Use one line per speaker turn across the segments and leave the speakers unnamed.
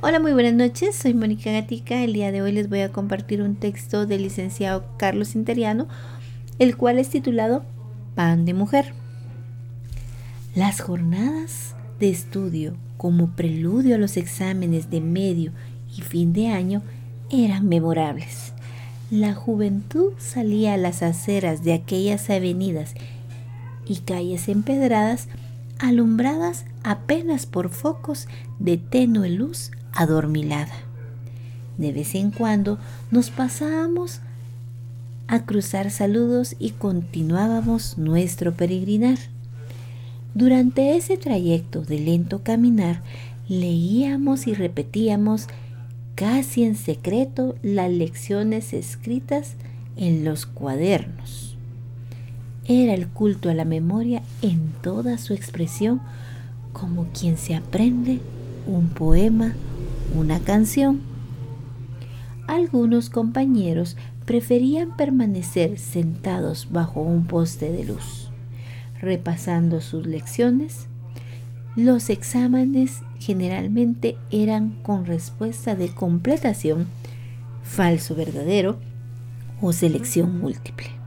Hola, muy buenas noches. Soy Mónica Gatica. El día de hoy les voy a compartir un texto del licenciado Carlos Interiano, el cual es titulado Pan de Mujer. Las jornadas de estudio como preludio a los exámenes de medio y fin de año eran memorables. La juventud salía a las aceras de aquellas avenidas y calles empedradas alumbradas apenas por focos de tenue luz adormilada. De vez en cuando nos pasábamos a cruzar saludos y continuábamos nuestro peregrinar. Durante ese trayecto de lento caminar, leíamos y repetíamos casi en secreto las lecciones escritas en los cuadernos. Era el culto a la memoria en toda su expresión, como quien se aprende un poema, una canción. Algunos compañeros preferían permanecer sentados bajo un poste de luz, repasando sus lecciones. Los exámenes generalmente eran con respuesta de completación, falso verdadero o selección múltiple.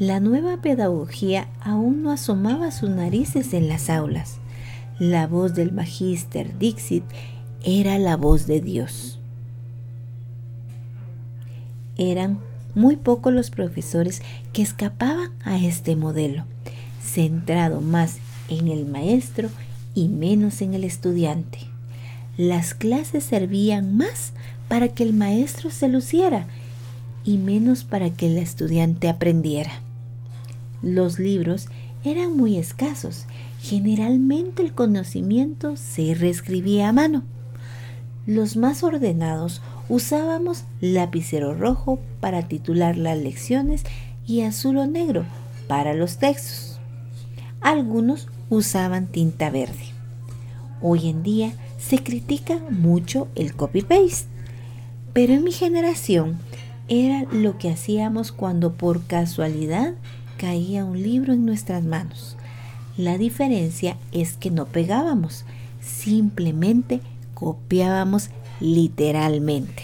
La nueva pedagogía aún no asomaba sus narices en las aulas. La voz del magíster Dixit era la voz de Dios. Eran muy pocos los profesores que escapaban a este modelo, centrado más en el maestro y menos en el estudiante. Las clases servían más para que el maestro se luciera y menos para que el estudiante aprendiera. Los libros eran muy escasos. Generalmente el conocimiento se reescribía a mano. Los más ordenados usábamos lapicero rojo para titular las lecciones y azul o negro para los textos. Algunos usaban tinta verde. Hoy en día se critica mucho el copy-paste, pero en mi generación era lo que hacíamos cuando por casualidad caía un libro en nuestras manos. La diferencia es que no pegábamos, simplemente copiábamos literalmente.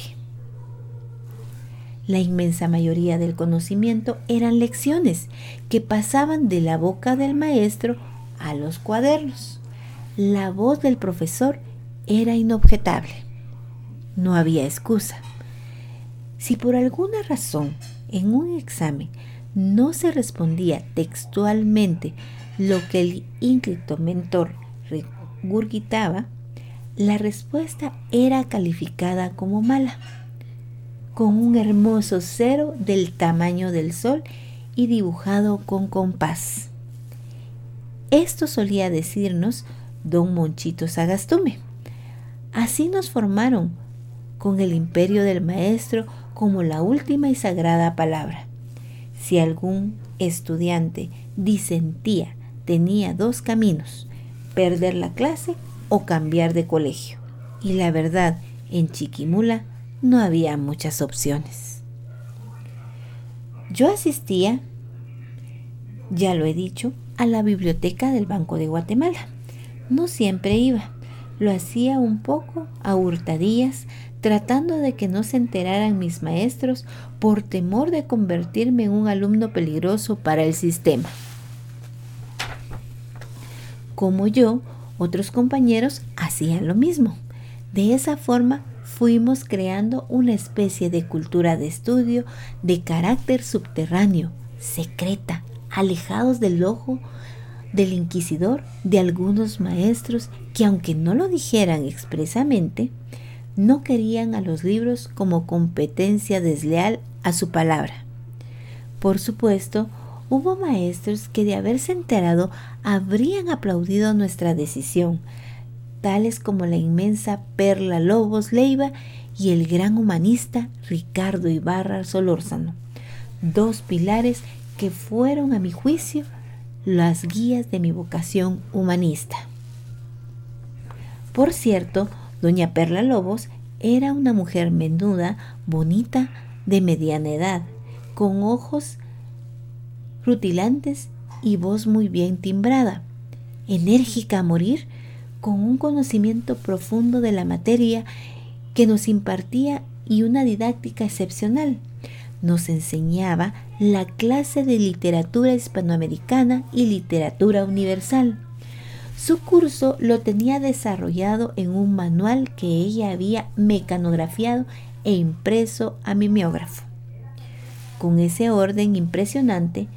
La inmensa mayoría del conocimiento eran lecciones que pasaban de la boca del maestro a los cuadernos. La voz del profesor era inobjetable. No había excusa. Si por alguna razón en un examen no se respondía textualmente lo que el ínclito mentor regurgitaba, la respuesta era calificada como mala, con un hermoso cero del tamaño del sol y dibujado con compás. Esto solía decirnos don Monchito Sagastume. Así nos formaron con el imperio del maestro como la última y sagrada palabra. Si algún estudiante disentía, tenía dos caminos, perder la clase o cambiar de colegio. Y la verdad, en Chiquimula no había muchas opciones. Yo asistía, ya lo he dicho, a la biblioteca del Banco de Guatemala. No siempre iba, lo hacía un poco a hurtadillas, tratando de que no se enteraran mis maestros por temor de convertirme en un alumno peligroso para el sistema. Como yo, otros compañeros hacían lo mismo. De esa forma fuimos creando una especie de cultura de estudio de carácter subterráneo, secreta, alejados del ojo del inquisidor de algunos maestros que aunque no lo dijeran expresamente, no querían a los libros como competencia desleal a su palabra. Por supuesto, hubo maestros que de haberse enterado habrían aplaudido nuestra decisión, tales como la inmensa Perla Lobos Leiva y el gran humanista Ricardo Ibarra Solórzano, dos pilares que fueron a mi juicio las guías de mi vocación humanista. Por cierto, doña Perla Lobos era una mujer menuda, bonita, de mediana edad, con ojos rutilantes y voz muy bien timbrada, enérgica a morir, con un conocimiento profundo de la materia que nos impartía y una didáctica excepcional. Nos enseñaba la clase de literatura hispanoamericana y literatura universal. Su curso lo tenía desarrollado en un manual que ella había mecanografiado e impreso a mimeógrafo. Con ese orden impresionante,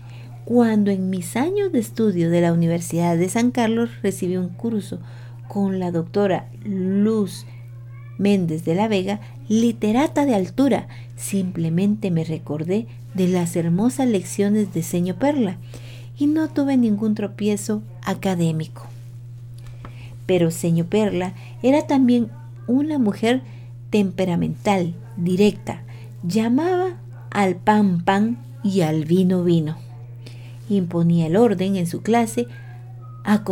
cuando en mis años de estudio de la Universidad de San Carlos recibí un curso con la doctora Luz Méndez de la Vega, literata de altura, simplemente me recordé de las hermosas lecciones de Seño Perla y no tuve ningún tropiezo académico. Pero Seño Perla era también una mujer temperamental, directa, llamaba al pan pan y al vino vino. Imponía el orden en su clase a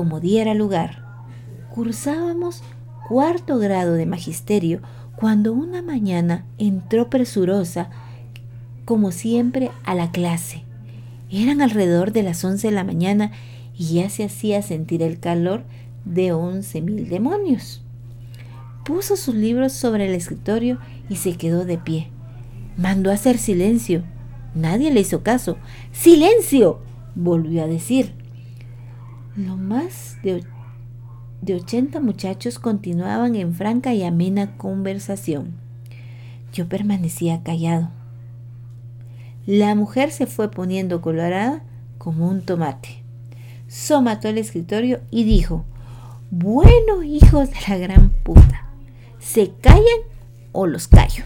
lugar. Cursábamos cuarto grado de magisterio cuando una mañana entró presurosa, como siempre, a la clase. Eran alrededor de las once de la mañana y ya se hacía sentir el calor de once mil demonios. Puso sus libros sobre el escritorio y se quedó de pie. Mandó hacer silencio. Nadie le hizo caso. ¡Silencio! volvió a decir. Lo más de de 80 muchachos continuaban en franca y amena conversación. Yo permanecía callado. La mujer se fue poniendo colorada como un tomate. Somató el escritorio y dijo, bueno, hijos de la gran puta, ¿se callan o los callo?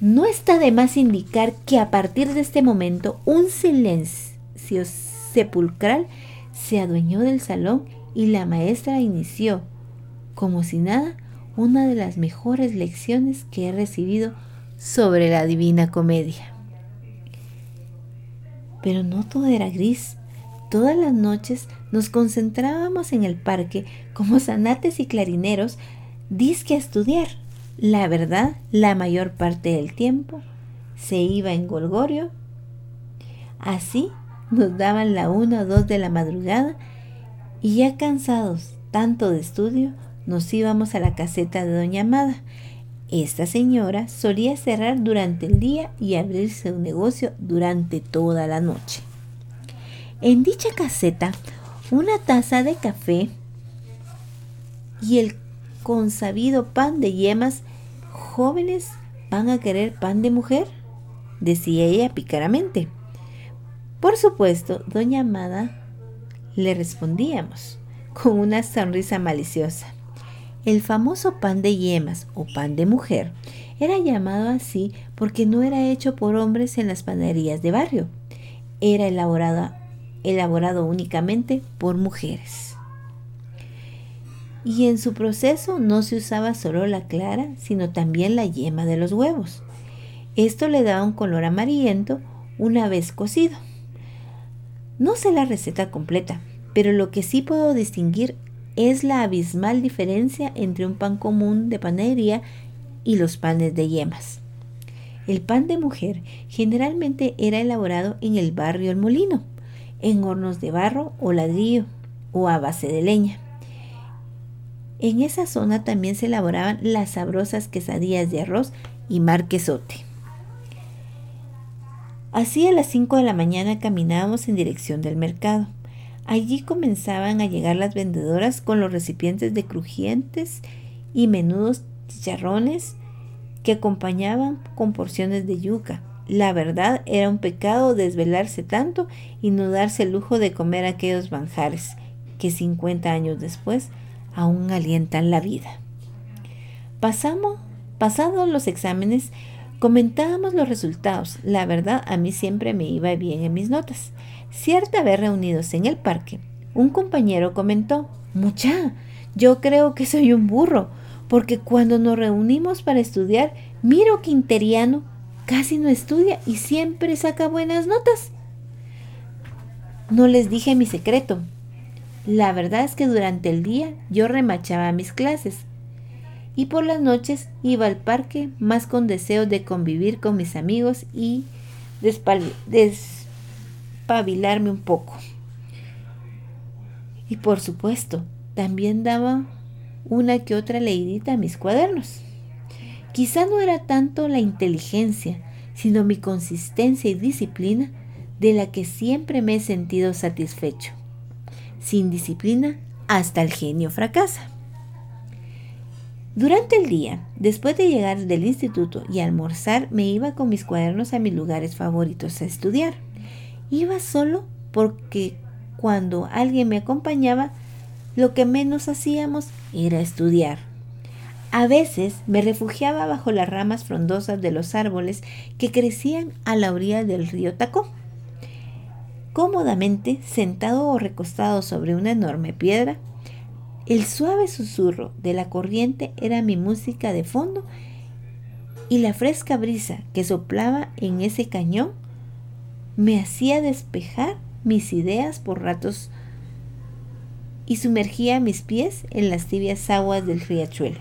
No está de más indicar que a partir de este momento un silencio sepulcral se adueñó del salón y la maestra inició, como si nada, una de las mejores lecciones que he recibido sobre la divina comedia. Pero no todo era gris. Todas las noches nos concentrábamos en el parque como zanates y clarineros, disque a estudiar. La verdad, la mayor parte del tiempo se iba en Golgorio. Así nos daban la una o dos de la madrugada y ya cansados tanto de estudio, nos íbamos a la caseta de Doña Amada. Esta señora solía cerrar durante el día y abrirse un negocio durante toda la noche. En dicha caseta, una taza de café y el consabido pan de yemas, jóvenes van a querer pan de mujer, decía ella picaramente. Por supuesto, doña Amada le respondíamos con una sonrisa maliciosa. El famoso pan de yemas o pan de mujer era llamado así porque no era hecho por hombres en las panaderías de barrio. Era elaborado, elaborado únicamente por mujeres. Y en su proceso no se usaba solo la clara, sino también la yema de los huevos. Esto le daba un color amarillento una vez cocido. No sé la receta completa, pero lo que sí puedo distinguir es la abismal diferencia entre un pan común de panadería y los panes de yemas. El pan de mujer generalmente era elaborado en el barrio El Molino, en hornos de barro o ladrillo o a base de leña. En esa zona también se elaboraban las sabrosas quesadillas de arroz y marquesote. Así a las 5 de la mañana caminábamos en dirección del mercado. Allí comenzaban a llegar las vendedoras con los recipientes de crujientes y menudos chicharrones que acompañaban con porciones de yuca. La verdad era un pecado desvelarse tanto y no darse el lujo de comer aquellos manjares que 50 años después aún alientan la vida. Pasamos, pasados los exámenes, Comentábamos los resultados. La verdad, a mí siempre me iba bien en mis notas. Cierta vez reunidos en el parque, un compañero comentó, Mucha, yo creo que soy un burro, porque cuando nos reunimos para estudiar, miro que Interiano casi no estudia y siempre saca buenas notas. No les dije mi secreto. La verdad es que durante el día yo remachaba mis clases y por las noches iba al parque más con deseo de convivir con mis amigos y despabilarme un poco. Y por supuesto, también daba una que otra leidita a mis cuadernos. Quizá no era tanto la inteligencia, sino mi consistencia y disciplina de la que siempre me he sentido satisfecho. Sin disciplina, hasta el genio fracasa. Durante el día, después de llegar del instituto y almorzar, me iba con mis cuadernos a mis lugares favoritos a estudiar. Iba solo porque cuando alguien me acompañaba, lo que menos hacíamos era estudiar. A veces me refugiaba bajo las ramas frondosas de los árboles que crecían a la orilla del río Tacó. Cómodamente, sentado o recostado sobre una enorme piedra, el suave susurro de la corriente era mi música de fondo y la fresca brisa que soplaba en ese cañón me hacía despejar mis ideas por ratos y sumergía mis pies en las tibias aguas del riachuelo.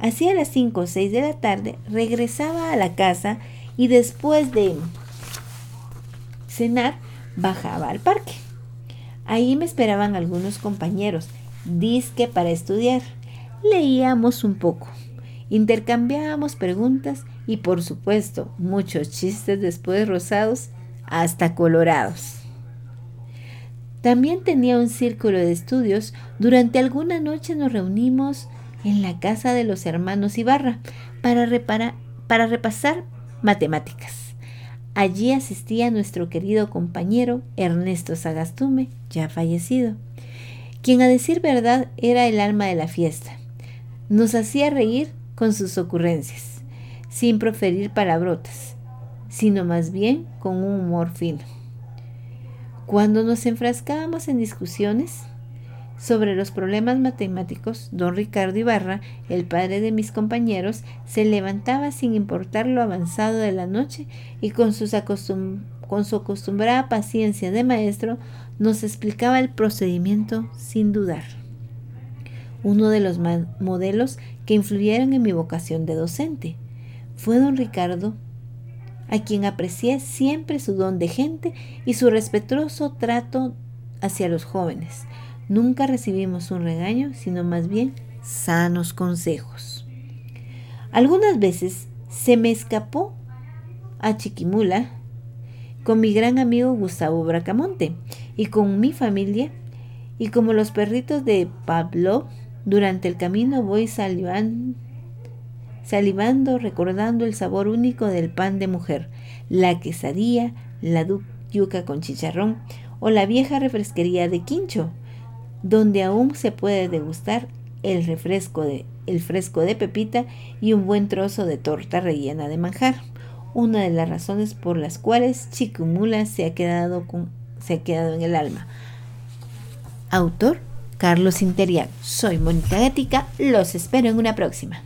Hacia las 5 o 6 de la tarde regresaba a la casa y después de cenar bajaba al parque. Ahí me esperaban algunos compañeros, disque para estudiar. Leíamos un poco, intercambiábamos preguntas y por supuesto muchos chistes después rosados hasta colorados. También tenía un círculo de estudios. Durante alguna noche nos reunimos en la casa de los hermanos Ibarra para, para repasar matemáticas. Allí asistía nuestro querido compañero Ernesto Sagastume, ya fallecido, quien a decir verdad era el alma de la fiesta. Nos hacía reír con sus ocurrencias, sin proferir palabrotas, sino más bien con un humor fino. Cuando nos enfrascábamos en discusiones sobre los problemas matemáticos, don Ricardo Ibarra, el padre de mis compañeros, se levantaba sin importar lo avanzado de la noche y con, su acostumbrada paciencia de maestro nos explicaba el procedimiento sin dudar. Uno de los modelos que influyeron en mi vocación de docente fue don Ricardo a quien aprecié siempre su don de gente y su respetuoso trato hacia los jóvenes. Nunca recibimos un regaño, sino más bien sanos consejos. Algunas veces se me escapó a Chiquimula con mi gran amigo Gustavo Bracamonte y con mi familia y como los perritos de Pablo, durante el camino voy salivando recordando el sabor único del pan de mujer, la quesadilla, la yuca con chicharrón o la vieja refresquería de Quincho, donde aún se puede degustar el refresco de el fresco de pepita y un buen trozo de torta rellena de manjar, una de las razones por las cuales Chicumula se ha quedado con, se ha quedado en el alma. Autor Carlos Interiano. Soy Mónica Gatica, los espero en una próxima.